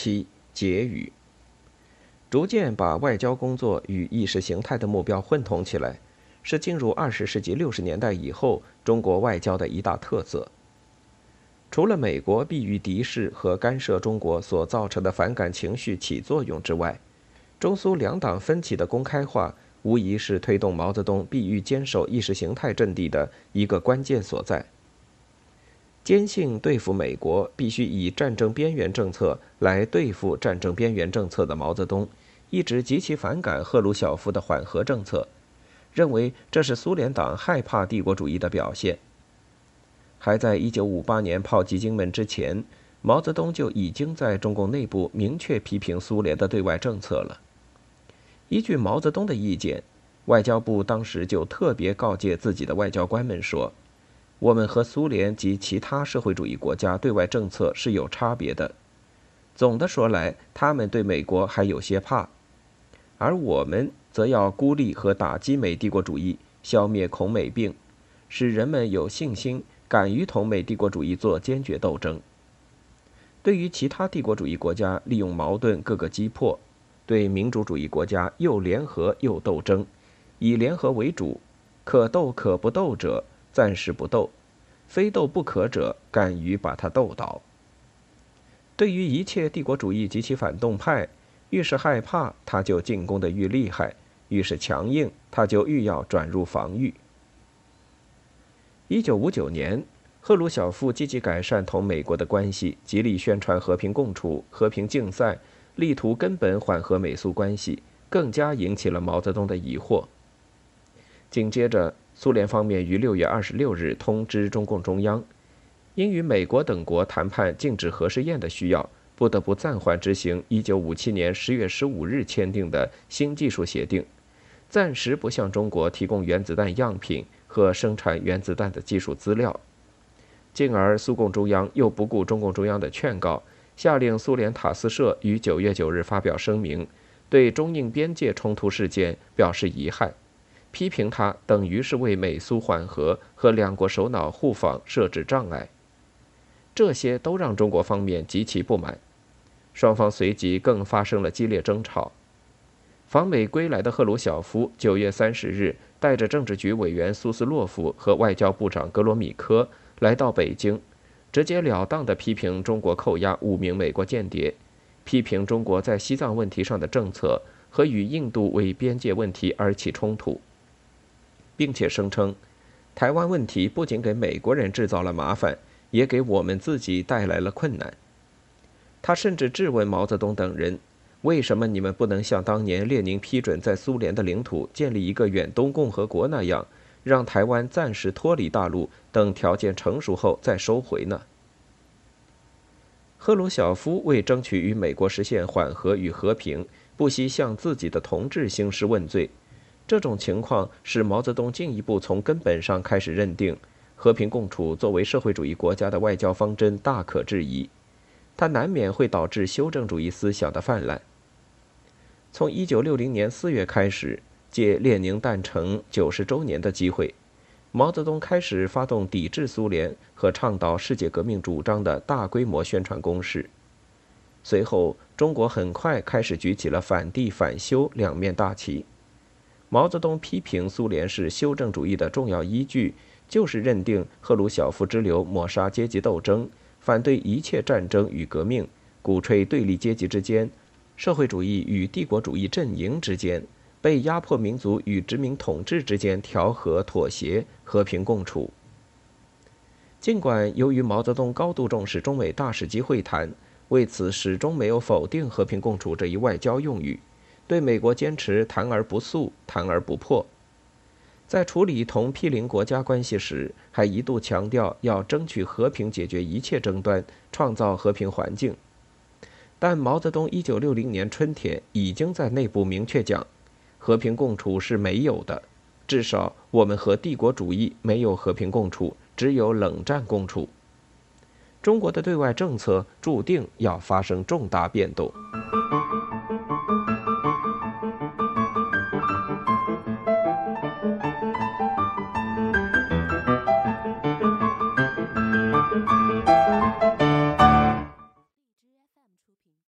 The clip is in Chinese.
七结语，逐渐把外交工作与意识形态的目标混同起来，是进入二十世纪六十年代以后中国外交的一大特色。除了美国避于敌视和干涉中国所造成的反感情绪起作用之外，中苏两党分歧的公开化，无疑是推动毛泽东必须坚守意识形态阵地的一个关键所在。坚信对付美国必须以战争边缘政策来对付战争边缘政策的毛泽东，一直极其反感赫鲁晓夫的缓和政策，认为这是苏联党害怕帝国主义的表现。还在一九五八年炮击金门之前，毛泽东就已经在中共内部明确批评苏联的对外政策了。依据毛泽东的意见，外交部当时就特别告诫自己的外交官们说：“我们和苏联及其他社会主义国家对外政策是有差别的。总的说来，他们对美国还有些怕，而我们则要孤立和打击美帝国主义，消灭恐美病，使人们有信心。”敢于同美帝国主义做坚决斗争。对于其他帝国主义国家利用矛盾各个击破，对民主主义国家又联合又斗争，以联合为主，可斗可不斗者暂时不斗，非斗不可者敢于把他斗倒。对于一切帝国主义及其反动派，越是害怕，他就进攻的愈厉害；越是强硬，他就愈要转入防御。一九五九年，赫鲁晓夫积极改善同美国的关系，极力宣传和平共处、和平竞赛，力图根本缓和美苏关系，更加引起了毛泽东的疑惑。紧接着，苏联方面于六月二十六日通知中共中央，因与美国等国谈判禁止核试验的需要，不得不暂缓执行一九五七年十月十五日签订的新技术协定，暂时不向中国提供原子弹样品。和生产原子弹的技术资料，进而苏共中央又不顾中共中央的劝告，下令苏联塔斯社于九月九日发表声明，对中印边界冲突事件表示遗憾，批评他等于是为美苏缓和和两国首脑互访设置障碍。这些都让中国方面极其不满，双方随即更发生了激烈争吵。访美归来的赫鲁晓夫九月三十日。带着政治局委员苏斯洛夫和外交部长格罗米科来到北京，直截了当地批评中国扣押五名美国间谍，批评中国在西藏问题上的政策和与印度为边界问题而起冲突，并且声称，台湾问题不仅给美国人制造了麻烦，也给我们自己带来了困难。他甚至质问毛泽东等人。为什么你们不能像当年列宁批准在苏联的领土建立一个远东共和国那样，让台湾暂时脱离大陆，等条件成熟后再收回呢？赫鲁晓夫为争取与美国实现缓和与和平，不惜向自己的同志兴师问罪。这种情况使毛泽东进一步从根本上开始认定，和平共处作为社会主义国家的外交方针大可质疑。它难免会导致修正主义思想的泛滥。从一九六零年四月开始，借列宁诞辰九十周年的机会，毛泽东开始发动抵制苏联和倡导世界革命主张的大规模宣传攻势。随后，中国很快开始举起了反帝反修两面大旗。毛泽东批评苏联是修正主义的重要依据，就是认定赫鲁晓夫之流抹杀阶级斗争。反对一切战争与革命，鼓吹对立阶级之间、社会主义与帝国主义阵营之间、被压迫民族与殖民统治之间调和妥协、和平共处。尽管由于毛泽东高度重视中美大使级会谈，为此始终没有否定和平共处这一外交用语，对美国坚持谈而不诉、谈而不破。在处理同毗邻国家关系时，还一度强调要争取和平解决一切争端，创造和平环境。但毛泽东1960年春天已经在内部明确讲，和平共处是没有的，至少我们和帝国主义没有和平共处，只有冷战共处。中国的对外政策注定要发生重大变动。